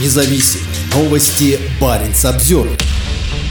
независим. Новости Баренц обзор.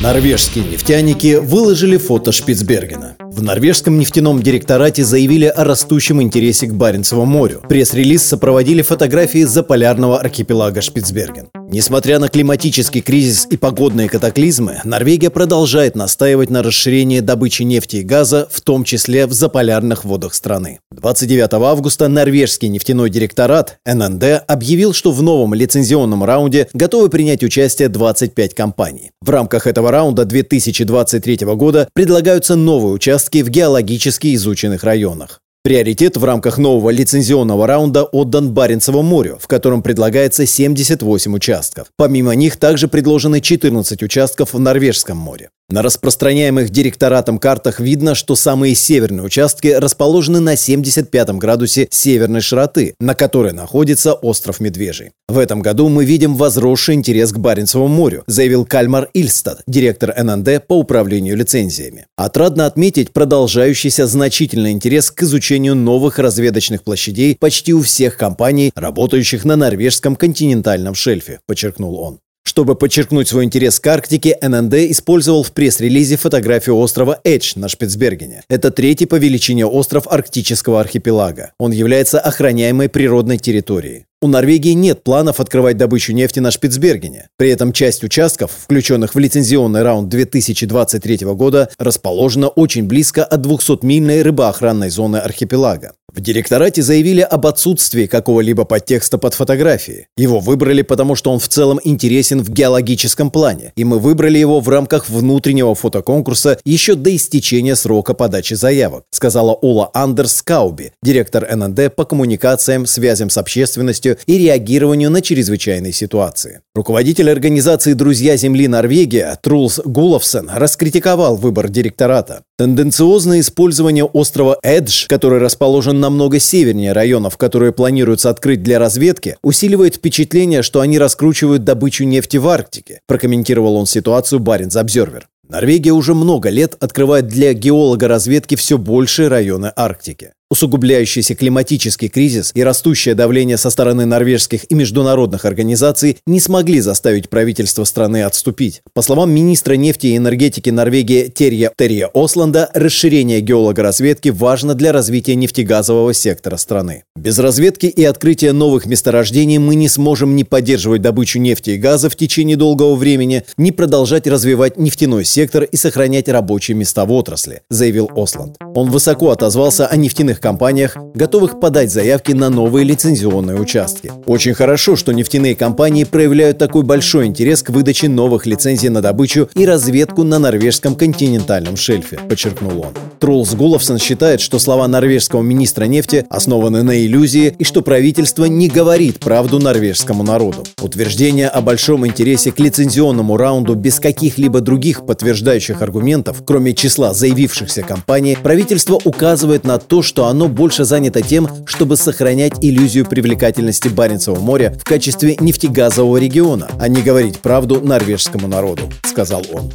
Норвежские нефтяники выложили фото Шпицбергена. В норвежском нефтяном директорате заявили о растущем интересе к Баренцеву морю. Пресс-релиз сопроводили фотографии заполярного архипелага Шпицберген. Несмотря на климатический кризис и погодные катаклизмы, Норвегия продолжает настаивать на расширении добычи нефти и газа, в том числе в заполярных водах страны. 29 августа норвежский нефтяной директорат ННД объявил, что в новом лицензионном раунде готовы принять участие 25 компаний. В рамках этого раунда 2023 года предлагаются новые участки в геологически изученных районах. Приоритет в рамках нового лицензионного раунда отдан Баренцеву морю, в котором предлагается 78 участков. Помимо них также предложены 14 участков в Норвежском море. На распространяемых директоратом картах видно, что самые северные участки расположены на 75 градусе северной широты, на которой находится остров Медвежий. В этом году мы видим возросший интерес к Баренцеву морю, заявил Кальмар Ильстад, директор ННД по управлению лицензиями. Отрадно отметить продолжающийся значительный интерес к изучению новых разведочных площадей почти у всех компаний, работающих на норвежском континентальном шельфе, подчеркнул он. Чтобы подчеркнуть свой интерес к Арктике, ННД использовал в пресс-релизе фотографию острова Эдж на Шпицбергене. Это третий по величине остров арктического архипелага. Он является охраняемой природной территорией. У Норвегии нет планов открывать добычу нефти на Шпицбергене. При этом часть участков, включенных в лицензионный раунд 2023 года, расположена очень близко от 200-мильной рыбоохранной зоны архипелага. В директорате заявили об отсутствии какого-либо подтекста под фотографией. Его выбрали, потому что он в целом интересен в геологическом плане, и мы выбрали его в рамках внутреннего фотоконкурса еще до истечения срока подачи заявок, сказала Ола Андерс Кауби, директор ННД по коммуникациям, связям с общественностью и реагированию на чрезвычайные ситуации. Руководитель организации «Друзья Земли Норвегия» Трулс Гуловсен раскритиковал выбор директората. Тенденциозное использование острова Эдж, который расположен намного севернее районов, которые планируется открыть для разведки, усиливает впечатление, что они раскручивают добычу нефти в Арктике, прокомментировал он ситуацию Баренц Обзервер. Норвегия уже много лет открывает для геолога разведки все большие районы Арктики. Усугубляющийся климатический кризис и растущее давление со стороны норвежских и международных организаций не смогли заставить правительство страны отступить. По словам министра нефти и энергетики Норвегии Терья, Терья Осланда, расширение геологоразведки важно для развития нефтегазового сектора страны. Без разведки и открытия новых месторождений мы не сможем ни поддерживать добычу нефти и газа в течение долгого времени, ни продолжать развивать нефтяной сектор и сохранять рабочие места в отрасли, заявил Осланд. Он высоко отозвался о нефтяных компаниях, готовых подать заявки на новые лицензионные участки. Очень хорошо, что нефтяные компании проявляют такой большой интерес к выдаче новых лицензий на добычу и разведку на норвежском континентальном шельфе, подчеркнул он. Трулс Гуловсон считает, что слова норвежского министра нефти основаны на иллюзии и что правительство не говорит правду норвежскому народу. Утверждение о большом интересе к лицензионному раунду без каких-либо других подтверждающих аргументов, кроме числа заявившихся компаний, правительство указывает на то, оно больше занято тем, чтобы сохранять иллюзию привлекательности Баренцева моря в качестве нефтегазового региона, а не говорить правду норвежскому народу, сказал он.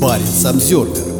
Баренц Обзервер